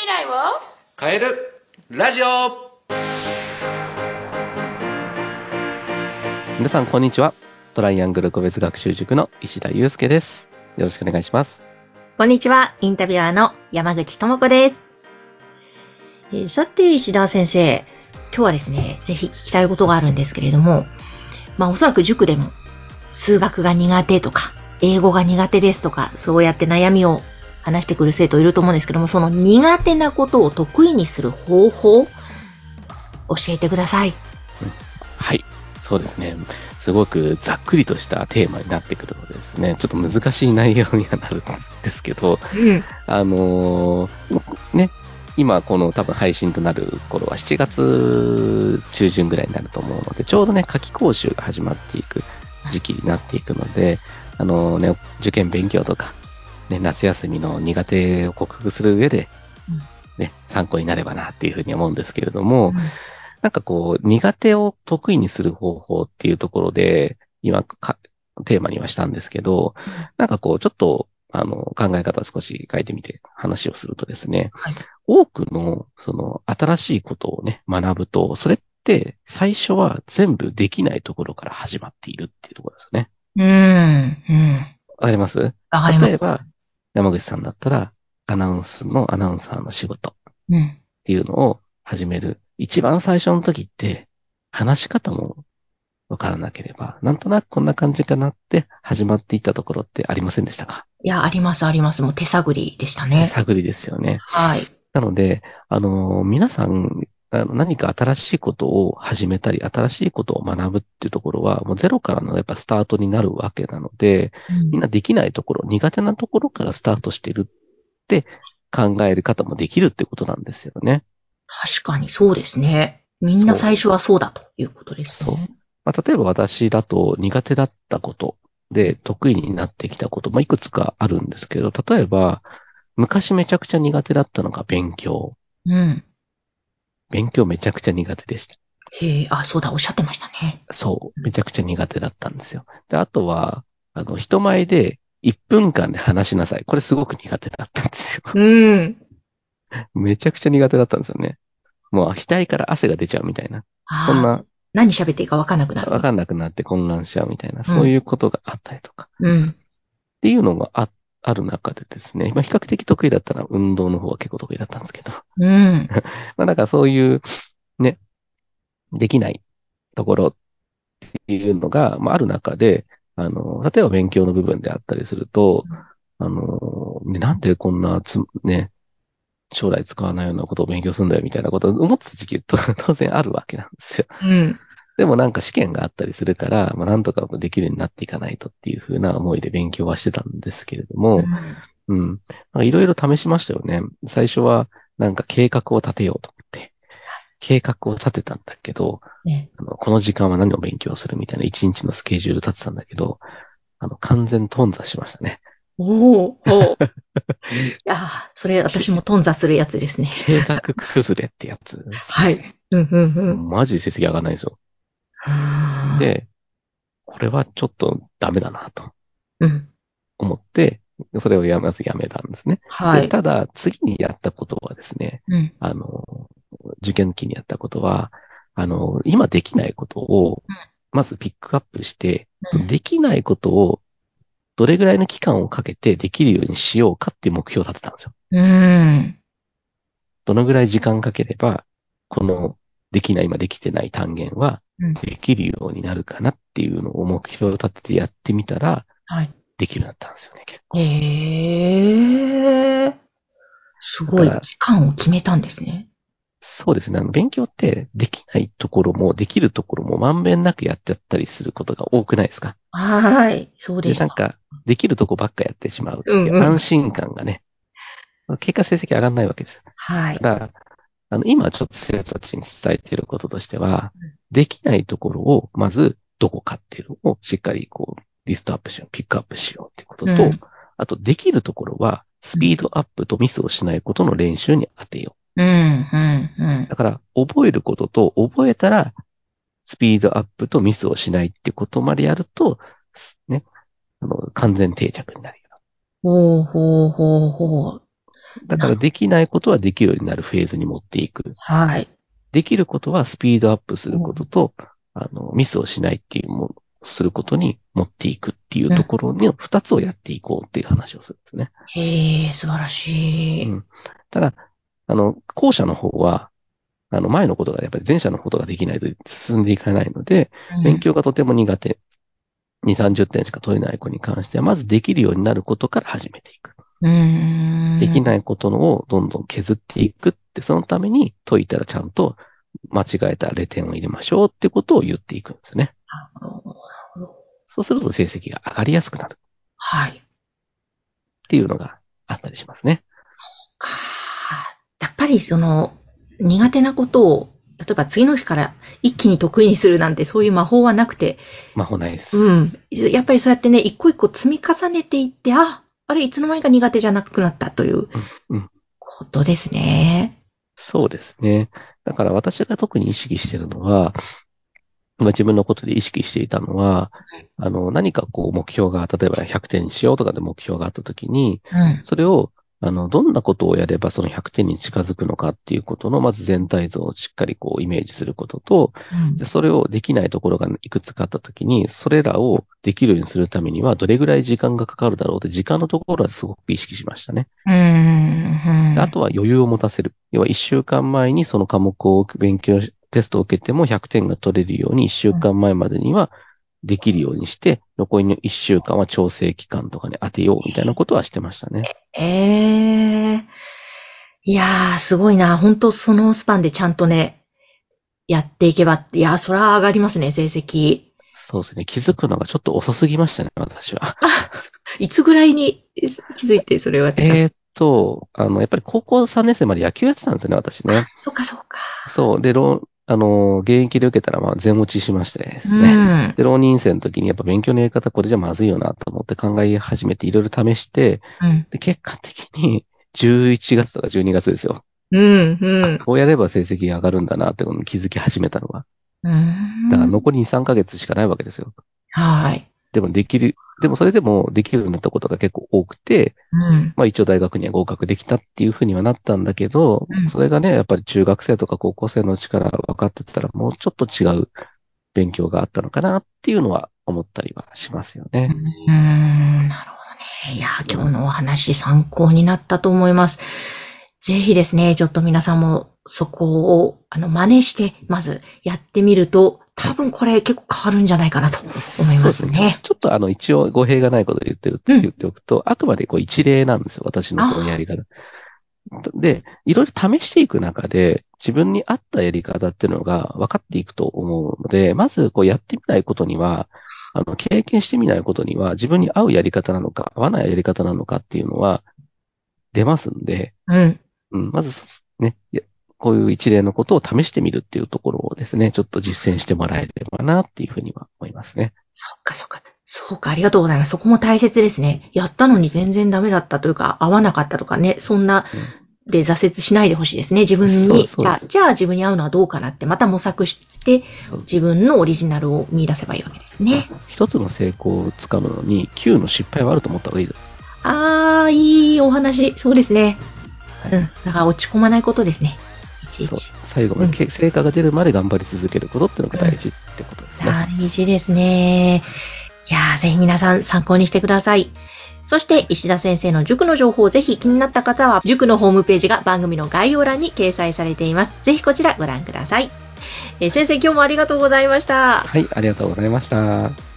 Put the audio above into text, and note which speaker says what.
Speaker 1: 未来を？
Speaker 2: 変えるラジオ
Speaker 3: 皆さん、こんにちは。トライアングル個別学習塾の石田祐介です。よろしくお願いします。
Speaker 1: こんにちは。インタビュアーの山口智子です。えーさて、石田先生。今日はですね、ぜひ聞きたいことがあるんですけれども、まあおそらく塾でも数学が苦手とか、英語が苦手ですとか、そうやって悩みを話してくる生徒いると思うんですけども、その苦手なことを得意にする方法、教えてください。
Speaker 3: はい。そうですね。すごくざっくりとしたテーマになってくるのでですね、ちょっと難しい内容にはなるんですけど、
Speaker 1: うん。
Speaker 3: あのーね、今この多分配信となる頃は7月中旬ぐらいになると思うので、ちょうどね、夏季講習が始まっていく時期になっていくので、あのね、受験勉強とか、ね、夏休みの苦手を克服する上で、ね、参考になればなっていうふうに思うんですけれども、なんかこう、苦手を得意にする方法っていうところで、今か、テーマにはしたんですけど、なんかこう、ちょっと、あの、考え方を少し変えてみて話をするとですね、
Speaker 1: はい
Speaker 3: 多くの、その、新しいことをね、学ぶと、それって、最初は全部できないところから始まっているっていうところですね。
Speaker 1: うん。うん。
Speaker 3: わかります？
Speaker 1: わかります。
Speaker 3: 例えば、山口さんだったら、アナウンスのアナウンサーの仕事。
Speaker 1: うん。
Speaker 3: っていうのを始める。一番最初の時って、話し方もわからなければ、なんとなくこんな感じかなって始まっていったところってありませんでしたか？
Speaker 1: いや、あります、あります。もう手探りでしたね。
Speaker 3: 探りですよね。
Speaker 1: はい。
Speaker 3: なので、あの、皆さん、あの何か新しいことを始めたり、新しいことを学ぶっていうところは、もうゼロからのやっぱスタートになるわけなので、みんなできないところ、苦手なところからスタートしてるって考える方もできるってことなんですよね。
Speaker 1: 確かにそうですね。みんな最初はそうだということですね。
Speaker 3: そうまあ、例えば私だと苦手だったことで得意になってきたこと、まあ、いくつかあるんですけど、例えば、昔めちゃくちゃ苦手だったのが勉強。
Speaker 1: うん。
Speaker 3: 勉強めちゃくちゃ苦手でした。
Speaker 1: へえ、あ、そうだ、おっしゃってましたね。
Speaker 3: そう。めちゃくちゃ苦手だったんですよ。で、あとは、あの、人前で1分間で話しなさい。これすごく苦手だったんですよ。
Speaker 1: うん。
Speaker 3: めちゃくちゃ苦手だったんですよね。もう額から汗が出ちゃうみたいな。そんな、
Speaker 1: 何喋っていいかわかんなくなる。
Speaker 3: わかんなくなって混乱しちゃうみたいな、そういうことがあったりとか。
Speaker 1: うん。
Speaker 3: っていうのがあある中でですね、まあ、比較的得意だったのは運動の方は結構得意だったんですけど、
Speaker 1: うん。
Speaker 3: まあ、だからそういう、ね、できないところっていうのが、まあ、ある中で、あの、例えば勉強の部分であったりすると、あの、ね、なんでこんなつ、ね、将来使わないようなことを勉強するんだよみたいなことを思ってた時期と当然あるわけなんですよ。
Speaker 1: うん。
Speaker 3: でもなんか試験があったりするから、まあなんとかできるようになっていかないとっていうふうな思いで勉強はしてたんですけれども、うん。まあいろいろ試しましたよね。最初はなんか計画を立てようと思って、計画を立てたんだけど、
Speaker 1: ね。
Speaker 3: あのこの時間は何を勉強するみたいな一日のスケジュール立てたんだけど、あの、完全頓挫しましたね。
Speaker 1: おお。おいや ー、それ私も頓挫するやつですね。
Speaker 3: 計画崩れってやつ。
Speaker 1: はい。うん、うん、うん。
Speaker 3: マジで成績上がらないんですよ。で、これはちょっとダメだなと
Speaker 1: うん。
Speaker 3: 思って、それをやまずやめたんですね。で
Speaker 1: はい。
Speaker 3: ただ、次にやったことはですね、
Speaker 1: うん。
Speaker 3: あの、受験期にやったことは、あの、今できないことを
Speaker 1: うん、
Speaker 3: まずピックアップして、
Speaker 1: うん
Speaker 3: できないことを、どれぐらいの期間をかけてできるようにしようかっていう目標を立てたんですよ。
Speaker 1: うん。
Speaker 3: どのぐらい時間かければ、この、できない、今できてない単元は、
Speaker 1: うん
Speaker 3: できるようになるかなっていうのを目標を立ててやってみたら、
Speaker 1: はい。
Speaker 3: できるようになったんですよね、結構。
Speaker 1: へえ。すごい。期間を決めたんですね。
Speaker 3: そうですね。あの、勉強ってできないところもできるところもまんべんなくやってやったりすることが多くないですか？
Speaker 1: はい。そうで
Speaker 3: で、
Speaker 1: した。
Speaker 3: なんか、できるとこばっかやってしまう
Speaker 1: うんう
Speaker 3: 安心感がね、結果成績上がらないわけです。
Speaker 1: はい。
Speaker 3: だから、あの、今ちょっと生徒たちに伝えていることとしては
Speaker 1: うん、
Speaker 3: できないところを、まず、どこかっていうのをしっかりこう、リストアップしよう、ピックアップしようっていうことと、
Speaker 1: うん
Speaker 3: あと、できるところは、スピードアップとミスをしないことの練習に当てよ
Speaker 1: うん、うん、うん
Speaker 3: う。。だから、覚えることと、覚えたら、スピードアップとミスをしないってことまでやると、ね、あの、完全定着になるよ。
Speaker 1: ほうほうほうほう。
Speaker 3: だからできないことはできるようになるフェーズに持っていく。
Speaker 1: はい。
Speaker 3: できることはスピードアップすることと、あの、ミスをしないっていうもの、することに持っていくっていうところに、二つをやっていこうっていう話をするんですね。
Speaker 1: へえ、素晴らしい。
Speaker 3: うんただ、あの、後者の方は、あの、前のことが、やっぱり前者のことができないと進んでいかないので、
Speaker 1: うん
Speaker 3: 勉強がとても苦手。2、30点しか取れない子に関しては、まずできるようになることから始めていく。できないことのをどんどん削っていくって、そのために解いたらちゃんと間違えたレ点を入れましょうってことを言っていくんですね。そうすると成績が上がりやすくなる
Speaker 1: はい。
Speaker 3: っていうのがあったりしますね。
Speaker 1: かやっぱりその、苦手なことを、例えば次の日から一気に得意にするなんてそういう魔法はなくて、
Speaker 3: 魔法ないです。
Speaker 1: うん。やっぱりそうやってね、一個一個積み重ねていって、あ、あれいつの間にか苦手じゃなくなったということですね。
Speaker 3: そうですね。だから私が特に意識しているのは、まあ、自分のことで意識していたのは、あの、何かこう目標が、例えば100点にしようとかで目標があったときに、
Speaker 1: うん。
Speaker 3: それを、あの、どんなことをやればその100点に近づくのかっていうことの、まず全体像をしっかりこうイメージすることと、
Speaker 1: うん
Speaker 3: でそれをできないところがいくつかあったときに、それらをできるようにするためには、どれぐらい時間がかかるだろうって、時間のところはすごく意識しましたね。
Speaker 1: うーん。
Speaker 3: であとは余裕を持たせる。要は1週間前にその科目を勉強し、テストを受けても100点が取れるように1週間前までにはできるようにして、残りの1週間は調整期間とかに当てようみたいなことはしてましたね。
Speaker 1: ええいやー、すごいな。本当そのスパンでちゃんとね、やっていけば、いやー、そら上がりますね、成績。
Speaker 3: そうですね。気づくのがちょっと遅すぎましたね、私は。
Speaker 1: いつぐらいに気づいてそれをやってた
Speaker 3: えーっと、あの、やっぱり高校3年生まで野球やってたんですよね、私ね。
Speaker 1: そっかそっか。
Speaker 3: そう。で、あの、現役で受けたら、まあ、全落ちしましてです
Speaker 1: う
Speaker 3: ね。
Speaker 1: ん。
Speaker 3: で、浪人生の時にやっぱ勉強のやり方これじゃまずいよなと思って考え始めていろいろ試して、
Speaker 1: うん。
Speaker 3: で、結果的に 11月とか12月ですよ。
Speaker 1: うん。うん。
Speaker 3: こうやれば成績が上がるんだなってことに気づき始めたのは。
Speaker 1: うん。
Speaker 3: だから残り2、3ヶ月しかないわけですよ。
Speaker 1: はい。
Speaker 3: でもできる、でもそれでもできるようになったことが結構多くて、
Speaker 1: うん。
Speaker 3: まあ一応大学には合格できたっていうふうにはなったんだけど、
Speaker 1: うん
Speaker 3: それがね、やっぱり中学生とか高校生のうちから分かってたらもうちょっと違う勉強があったのかなっていうのは思ったりはしますよね。
Speaker 1: うーん、なるほどね。いやー、今日のお話参考になったと思います。ぜひですね、ちょっと皆さんもそこを、あの、真似して、まずやってみると、多分これ結構変わるんじゃないかなと思います
Speaker 3: そうです
Speaker 1: ね。
Speaker 3: ちょちょっとあの一応語弊がないことを言ってる、
Speaker 1: うん
Speaker 3: 言っておくと、あくまでこう一例なんですよ、私のこのやり方。で、いろいろ試していく中で、自分に合ったやり方っていうのが分かっていくと思うので、まずこうやってみないことには、あの、経験してみないことには、自分に合うやり方なのか、合わないやり方なのかっていうのは、出ますんで、
Speaker 1: うん。
Speaker 3: うん、まず、ね、こういう一例のことを試してみるっていうところをですね、ちょっと実践してもらえればなっていうふうには思いますね。
Speaker 1: そっかそっか。そうか、ありがとうございます。そこも大切ですね。やったのに全然ダメだったというか、合わなかったとかね、そんなで挫折しないでほしいですね。自分に、じゃあ、じゃあ自分に合うのはどうかなって、また模索して、自分のオリジナルを見出せばいいわけですね。
Speaker 3: 一つの成功をつかむのに、9の失敗はあると思った方がいいです。
Speaker 1: あー、いいお話。そうですね。うん。だから落ち込まないことですね。いちいち。
Speaker 3: 最後までけ成果が出るまで頑張り続けることっていうのが大事ってことですね。
Speaker 1: 大事ですね。いやー、ぜひ皆さん参考にしてください。そして、石田先生の塾の情報、ぜひ気になった方は、塾のホームページが番組の概要欄に掲載されています。ぜひこちらご覧ください。えー先生、今日もありがとうございました。
Speaker 3: はい、ありがとうございました。